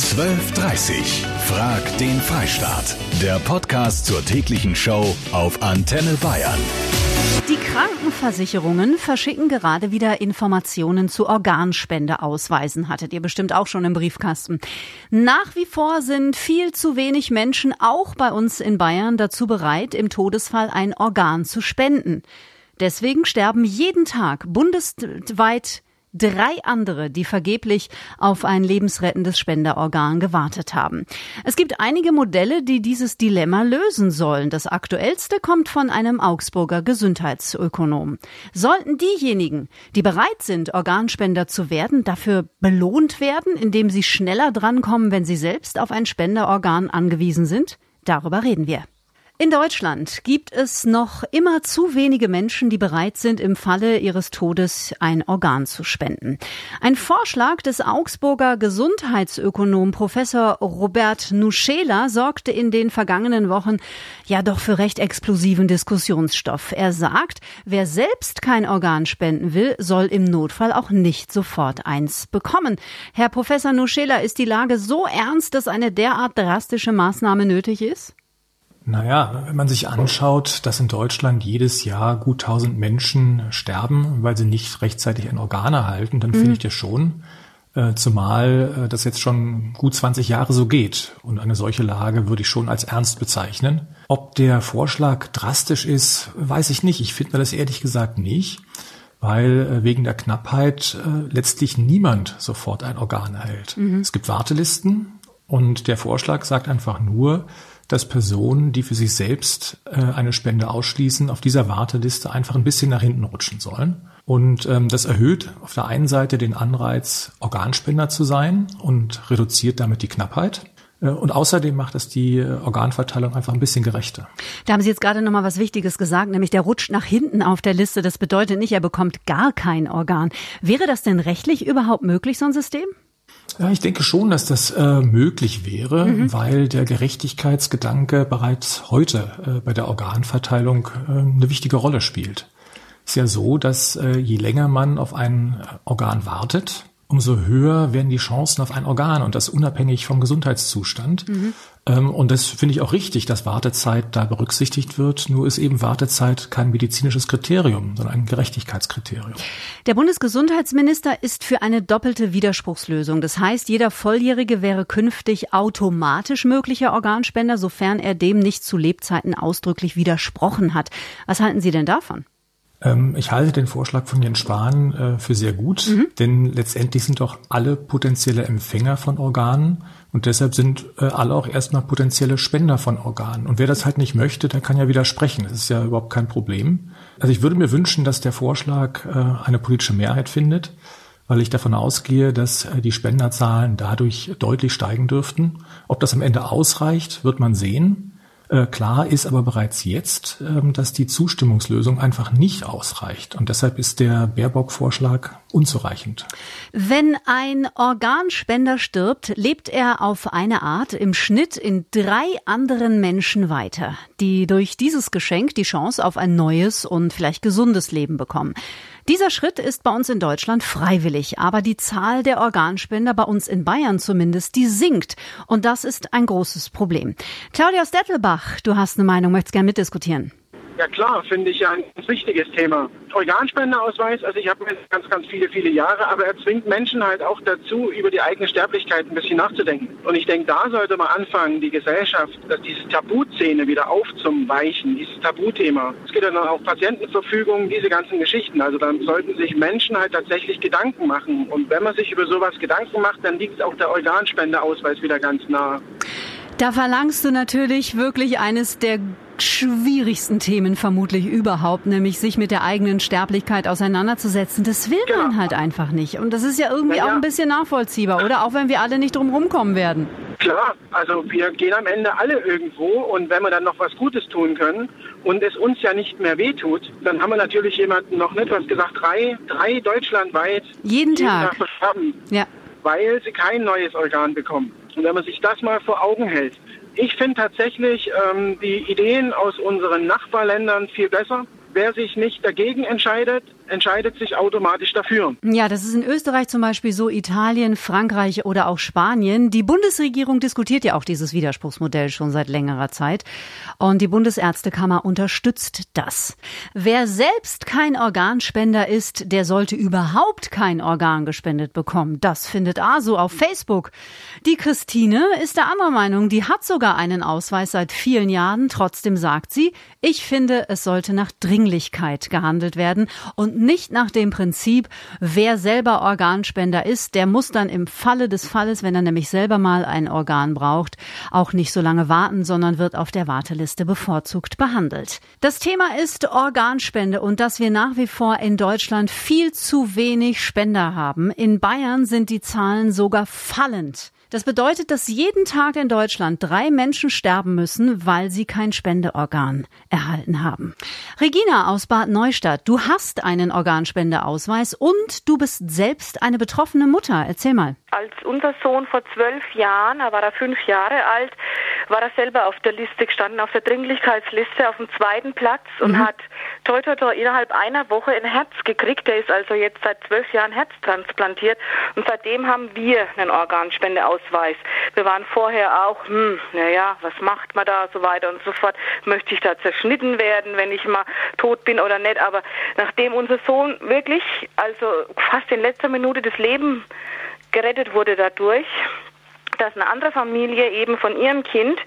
12.30 Frag den Freistaat. Der Podcast zur täglichen Show auf Antenne Bayern. Die Krankenversicherungen verschicken gerade wieder Informationen zu Organspendeausweisen. Hattet ihr bestimmt auch schon im Briefkasten. Nach wie vor sind viel zu wenig Menschen auch bei uns in Bayern dazu bereit, im Todesfall ein Organ zu spenden. Deswegen sterben jeden Tag bundesweit drei andere, die vergeblich auf ein lebensrettendes Spenderorgan gewartet haben. Es gibt einige Modelle, die dieses Dilemma lösen sollen. Das aktuellste kommt von einem Augsburger Gesundheitsökonom. Sollten diejenigen, die bereit sind, Organspender zu werden, dafür belohnt werden, indem sie schneller drankommen, wenn sie selbst auf ein Spenderorgan angewiesen sind? Darüber reden wir. In Deutschland gibt es noch immer zu wenige Menschen, die bereit sind, im Falle ihres Todes ein Organ zu spenden. Ein Vorschlag des Augsburger Gesundheitsökonom Professor Robert Nuschela sorgte in den vergangenen Wochen ja doch für recht explosiven Diskussionsstoff. Er sagt, wer selbst kein Organ spenden will, soll im Notfall auch nicht sofort eins bekommen. Herr Professor Nuschela, ist die Lage so ernst, dass eine derart drastische Maßnahme nötig ist? Naja, wenn man sich anschaut, dass in Deutschland jedes Jahr gut 1000 Menschen sterben, weil sie nicht rechtzeitig ein Organ erhalten, dann mhm. finde ich das schon. Äh, zumal äh, das jetzt schon gut 20 Jahre so geht. Und eine solche Lage würde ich schon als ernst bezeichnen. Ob der Vorschlag drastisch ist, weiß ich nicht. Ich finde das ehrlich gesagt nicht, weil äh, wegen der Knappheit letztlich niemand sofort ein Organ erhält. Mhm. Es gibt Wartelisten und der Vorschlag sagt einfach nur, dass Personen, die für sich selbst äh, eine Spende ausschließen, auf dieser Warteliste einfach ein bisschen nach hinten rutschen sollen. Und ähm, das erhöht auf der einen Seite den Anreiz, Organspender zu sein und reduziert damit die Knappheit. Äh, und außerdem macht es die äh, Organverteilung einfach ein bisschen gerechter. Da haben Sie jetzt gerade noch mal was Wichtiges gesagt, nämlich der rutscht nach hinten auf der Liste. Das bedeutet nicht, er bekommt gar kein Organ. Wäre das denn rechtlich überhaupt möglich, so ein System? Ja, ich denke schon, dass das äh, möglich wäre, mhm. weil der Gerechtigkeitsgedanke bereits heute äh, bei der Organverteilung äh, eine wichtige Rolle spielt. Es ist ja so, dass äh, je länger man auf ein Organ wartet, umso höher werden die Chancen auf ein Organ und das unabhängig vom Gesundheitszustand. Mhm. Ähm, und das finde ich auch richtig, dass Wartezeit da berücksichtigt wird. Nur ist eben Wartezeit kein medizinisches Kriterium, sondern ein Gerechtigkeitskriterium. Der Bundesgesundheitsminister ist für eine doppelte Widerspruchslösung. Das heißt, jeder Volljährige wäre künftig automatisch möglicher Organspender, sofern er dem nicht zu Lebzeiten ausdrücklich widersprochen hat. Was halten Sie denn davon? Ähm, ich halte den Vorschlag von Jens Spahn äh, für sehr gut, mhm. denn letztendlich sind doch alle potenzielle Empfänger von Organen und deshalb sind äh, alle auch erstmal potenzielle Spender von Organen. Und wer das halt nicht möchte, der kann ja widersprechen. Das ist ja überhaupt kein Problem. Also ich würde mir wünschen, dass der Vorschlag äh, eine politische Mehrheit findet, weil ich davon ausgehe, dass die Spenderzahlen dadurch deutlich steigen dürften. Ob das am Ende ausreicht, wird man sehen. Äh, klar ist aber bereits jetzt, ähm, dass die Zustimmungslösung einfach nicht ausreicht. Und deshalb ist der Baerbock-Vorschlag unzureichend. Wenn ein Organspender stirbt, lebt er auf eine Art im Schnitt in drei anderen Menschen weiter, die durch dieses Geschenk die Chance auf ein neues und vielleicht gesundes Leben bekommen. Dieser Schritt ist bei uns in Deutschland freiwillig, aber die Zahl der Organspender bei uns in Bayern zumindest, die sinkt. Und das ist ein großes Problem. Claudia Stettelbach, du hast eine Meinung, möchtest gerne mitdiskutieren. Ja klar, finde ich ja ein wichtiges Thema. Organspenderausweis, also ich habe mir ganz, ganz viele, viele Jahre, aber er zwingt Menschen halt auch dazu, über die eigene Sterblichkeit ein bisschen nachzudenken. Und ich denke, da sollte man anfangen, die Gesellschaft, dass diese Tabuszene wieder aufzuweichen, dieses Tabuthema. Es geht dann auch Patientenverfügung, diese ganzen Geschichten. Also dann sollten sich Menschen halt tatsächlich Gedanken machen. Und wenn man sich über sowas Gedanken macht, dann liegt auch der Organspenderausweis wieder ganz nah. Da verlangst du natürlich wirklich eines der schwierigsten Themen vermutlich überhaupt, nämlich sich mit der eigenen Sterblichkeit auseinanderzusetzen. Das will genau. man halt einfach nicht. Und das ist ja irgendwie ja, auch ein bisschen nachvollziehbar, oder? Auch wenn wir alle nicht drum rumkommen werden. Klar, also wir gehen am Ende alle irgendwo und wenn wir dann noch was Gutes tun können und es uns ja nicht mehr wehtut, dann haben wir natürlich jemanden noch nicht, was gesagt, drei, drei deutschlandweit jeden, jeden Tag, Tag ja. weil sie kein neues Organ bekommen. Und wenn man sich das mal vor Augen hält, ich finde tatsächlich ähm, die Ideen aus unseren Nachbarländern viel besser. Wer sich nicht dagegen entscheidet, entscheidet sich automatisch dafür. Ja, das ist in Österreich zum Beispiel so, Italien, Frankreich oder auch Spanien. Die Bundesregierung diskutiert ja auch dieses Widerspruchsmodell schon seit längerer Zeit. Und die Bundesärztekammer unterstützt das. Wer selbst kein Organspender ist, der sollte überhaupt kein Organ gespendet bekommen. Das findet ASO auf Facebook. Die Christine ist der anderer Meinung. Die hat sogar einen Ausweis seit vielen Jahren. Trotzdem sagt sie, ich finde, es sollte nach Dringlichkeit gehandelt werden und nicht nach dem Prinzip, wer selber Organspender ist, der muss dann im Falle des Falles, wenn er nämlich selber mal ein Organ braucht, auch nicht so lange warten, sondern wird auf der Warteliste bevorzugt behandelt. Das Thema ist Organspende und dass wir nach wie vor in Deutschland viel zu wenig Spender haben. In Bayern sind die Zahlen sogar fallend. Das bedeutet, dass jeden Tag in Deutschland drei Menschen sterben müssen, weil sie kein Spendeorgan erhalten haben. Regina aus Bad Neustadt, du hast einen Organspendeausweis und du bist selbst eine betroffene Mutter. Erzähl mal. Als unser Sohn vor zwölf Jahren, da war er fünf Jahre alt, war er selber auf der Liste gestanden, auf der Dringlichkeitsliste auf dem zweiten Platz und mhm. hat toi toi toi innerhalb einer Woche ein Herz gekriegt. Der ist also jetzt seit zwölf Jahren herztransplantiert und seitdem haben wir einen Organspendeausweis. Wir waren vorher auch, hm, naja, was macht man da, so weiter und so fort. Möchte ich da zerschnitten werden, wenn ich mal tot bin oder nicht? Aber nachdem unser Sohn wirklich, also fast in letzter Minute des Lebens gerettet wurde dadurch, dass eine andere Familie eben von ihrem Kind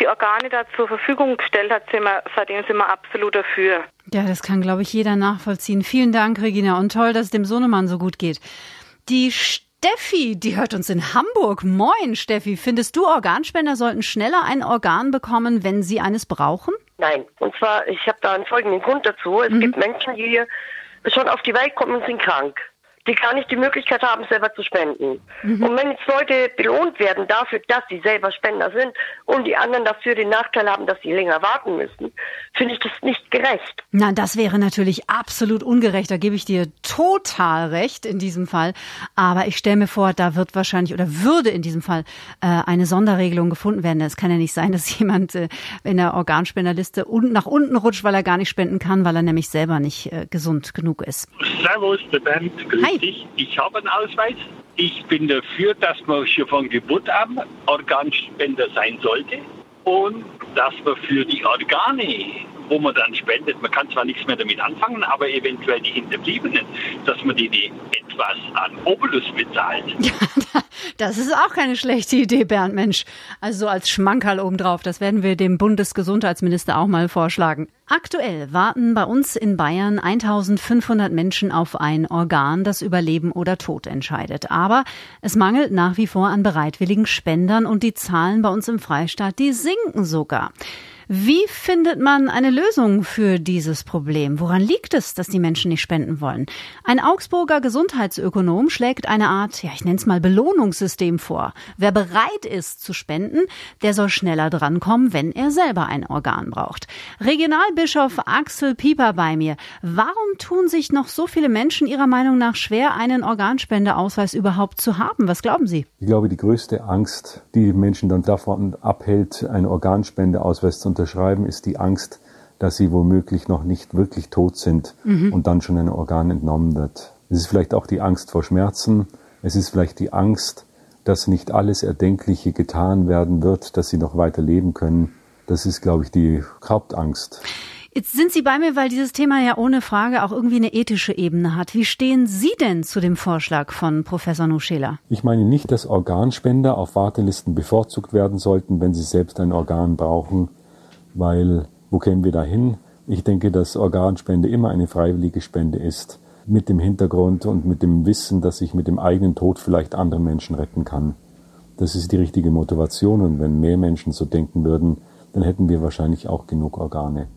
die Organe da zur Verfügung gestellt hat, sind wir, seitdem sind wir absolut dafür. Ja, das kann, glaube ich, jeder nachvollziehen. Vielen Dank, Regina, und toll, dass es dem Sohnemann so gut geht. Die Steffi, die hört uns in Hamburg. Moin, Steffi. Findest du, Organspender sollten schneller ein Organ bekommen, wenn sie eines brauchen? Nein. Und zwar, ich habe da einen folgenden Grund dazu. Es mhm. gibt Menschen, die schon auf die Welt kommen und sind krank die gar nicht die Möglichkeit haben, selber zu spenden. Mhm. Und wenn jetzt Leute belohnt werden dafür, dass sie selber Spender sind und die anderen dafür den Nachteil haben, dass sie länger warten müssen, finde ich das nicht gerecht. Na, das wäre natürlich absolut ungerecht. Da gebe ich dir total recht in diesem Fall. Aber ich stelle mir vor, da wird wahrscheinlich oder würde in diesem Fall äh, eine Sonderregelung gefunden werden. Es kann ja nicht sein, dass jemand äh, in der Organspenderliste un nach unten rutscht, weil er gar nicht spenden kann, weil er nämlich selber nicht äh, gesund genug ist. Servus. Hi ich, ich habe einen Ausweis. Ich bin dafür, dass man schon von Geburt an Organspender sein sollte und dass man für die Organe, wo man dann spendet, man kann zwar nichts mehr damit anfangen, aber eventuell die Hinterbliebenen, dass man die, etwas an Obolus bezahlt. Ja, das ist auch keine schlechte Idee, Bernd Mensch. Also als Schmankerl obendrauf, das werden wir dem Bundesgesundheitsminister auch mal vorschlagen. Aktuell warten bei uns in Bayern 1500 Menschen auf ein Organ, das über Leben oder Tod entscheidet. Aber es mangelt nach wie vor an bereitwilligen Spendern und die Zahlen bei uns im Freistaat, die sinken sogar. war. Wie findet man eine Lösung für dieses Problem? Woran liegt es, dass die Menschen nicht spenden wollen? Ein Augsburger Gesundheitsökonom schlägt eine Art, ja, ich nenne es mal Belohnungssystem vor. Wer bereit ist zu spenden, der soll schneller drankommen, wenn er selber ein Organ braucht. Regionalbischof Axel Pieper bei mir. Warum tun sich noch so viele Menschen Ihrer Meinung nach schwer, einen Organspendeausweis überhaupt zu haben? Was glauben Sie? Ich glaube, die größte Angst, die Menschen dann davon abhält, einen Organspendeausweis zu unterschreiben, ist die Angst, dass sie womöglich noch nicht wirklich tot sind mhm. und dann schon ein Organ entnommen wird. Es ist vielleicht auch die Angst vor Schmerzen. Es ist vielleicht die Angst, dass nicht alles Erdenkliche getan werden wird, dass sie noch weiter leben können. Das ist, glaube ich, die Hauptangst. Jetzt sind Sie bei mir, weil dieses Thema ja ohne Frage auch irgendwie eine ethische Ebene hat. Wie stehen Sie denn zu dem Vorschlag von Professor Nuschela? Ich meine nicht, dass Organspender auf Wartelisten bevorzugt werden sollten, wenn sie selbst ein Organ brauchen weil wo kämen wir da hin? Ich denke, dass Organspende immer eine freiwillige Spende ist, mit dem Hintergrund und mit dem Wissen, dass ich mit dem eigenen Tod vielleicht andere Menschen retten kann. Das ist die richtige Motivation und wenn mehr Menschen so denken würden, dann hätten wir wahrscheinlich auch genug Organe.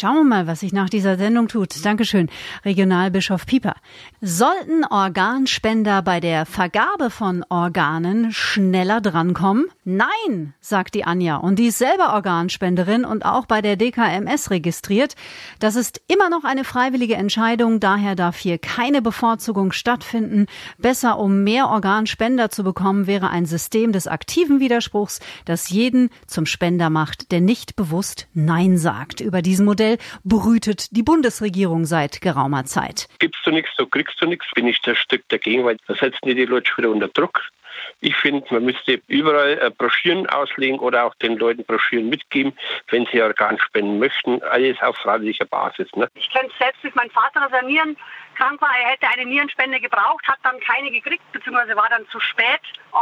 Schauen wir mal, was sich nach dieser Sendung tut. Dankeschön, Regionalbischof Pieper. Sollten Organspender bei der Vergabe von Organen schneller drankommen? Nein, sagt die Anja. Und die ist selber Organspenderin und auch bei der DKMS registriert. Das ist immer noch eine freiwillige Entscheidung. Daher darf hier keine Bevorzugung stattfinden. Besser, um mehr Organspender zu bekommen, wäre ein System des aktiven Widerspruchs, das jeden zum Spender macht, der nicht bewusst Nein sagt. Über diesen Modell Modell brütet die Bundesregierung seit geraumer Zeit. Gibst du nichts, so kriegst du nichts, bin ich das Stück dagegen, weil da setzen die die Leute schon wieder unter Druck. Ich finde, man müsste überall äh, Broschüren auslegen oder auch den Leuten Broschüren mitgeben, wenn sie Organ spenden möchten. Alles auf freiwilliger Basis. Ne? Ich kenne es selbst mit meinem Vater, dass er Nieren krank war. Er hätte eine Nierenspende gebraucht, hat dann keine gekriegt, beziehungsweise war dann zu spät.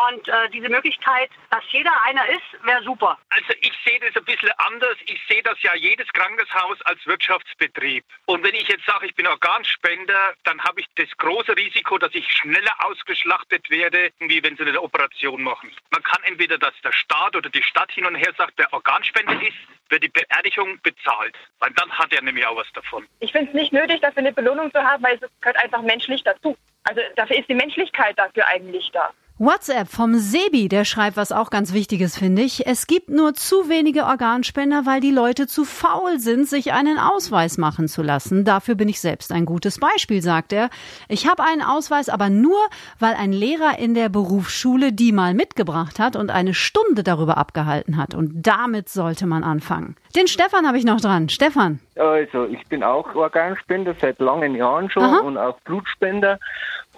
Und äh, diese Möglichkeit, dass jeder einer ist, wäre super. Also ich sehe das ein bisschen anders. Ich sehe das ja jedes Krankenhaus als Wirtschaftsbetrieb. Und wenn ich jetzt sage, ich bin Organspender, dann habe ich das große Risiko, dass ich schneller ausgeschlachtet werde, wie wenn sie eine Operation machen. Man kann entweder, dass der Staat oder die Stadt hin und her sagt, wer Organspender ist, wird die Beerdigung bezahlt. Weil dann hat er nämlich auch was davon. Ich finde es nicht nötig, dafür eine Belohnung zu haben, weil es gehört einfach menschlich dazu. Also dafür ist die Menschlichkeit dafür eigentlich da. WhatsApp vom Sebi, der schreibt was auch ganz Wichtiges, finde ich. Es gibt nur zu wenige Organspender, weil die Leute zu faul sind, sich einen Ausweis machen zu lassen. Dafür bin ich selbst ein gutes Beispiel, sagt er. Ich habe einen Ausweis, aber nur, weil ein Lehrer in der Berufsschule die mal mitgebracht hat und eine Stunde darüber abgehalten hat. Und damit sollte man anfangen. Den Stefan habe ich noch dran. Stefan. Also, ich bin auch Organspender seit langen Jahren schon Aha. und auch Blutspender.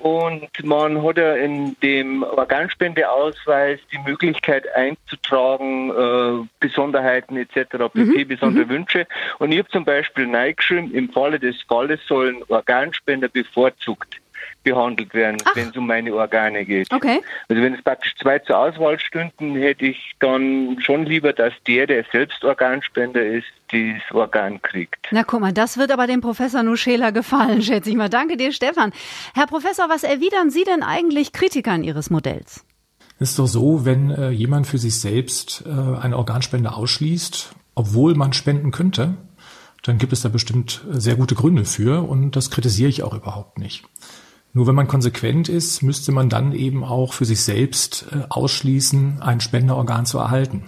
Und man hat ja in dem Organspendeausweis die Möglichkeit einzutragen, äh, Besonderheiten etc., pp, mhm. besondere mhm. Wünsche. Und ich habe zum Beispiel reingeschrieben, im Falle des Falles sollen Organspender bevorzugt behandelt werden, wenn es um meine Organe geht. Okay. Also wenn es praktisch zwei zur Auswahl stünden, hätte ich dann schon lieber, dass der, der selbst Organspender ist, dieses Organ kriegt. Na guck mal, das wird aber dem Professor Nuschela gefallen, schätze ich mal. Danke dir, Stefan. Herr Professor, was erwidern Sie denn eigentlich Kritikern Ihres Modells? Es ist doch so, wenn äh, jemand für sich selbst äh, eine Organspende ausschließt, obwohl man spenden könnte, dann gibt es da bestimmt äh, sehr gute Gründe für und das kritisiere ich auch überhaupt nicht. Nur wenn man konsequent ist, müsste man dann eben auch für sich selbst äh, ausschließen, ein Spenderorgan zu erhalten.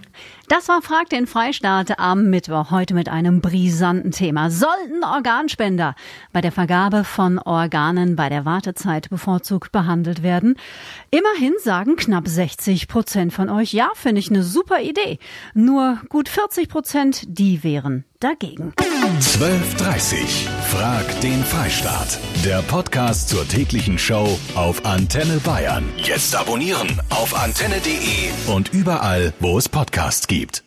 Das war Frag den Freistaat am Mittwoch, heute mit einem brisanten Thema. Sollten Organspender bei der Vergabe von Organen bei der Wartezeit bevorzugt behandelt werden? Immerhin sagen knapp 60 Prozent von euch, ja, finde ich eine super Idee. Nur gut 40 Prozent, die wären dagegen. 12.30 Frag den Freistaat. Der Podcast zur täglichen Show auf Antenne Bayern. Jetzt abonnieren auf antenne.de und überall, wo es Podcasts gibt.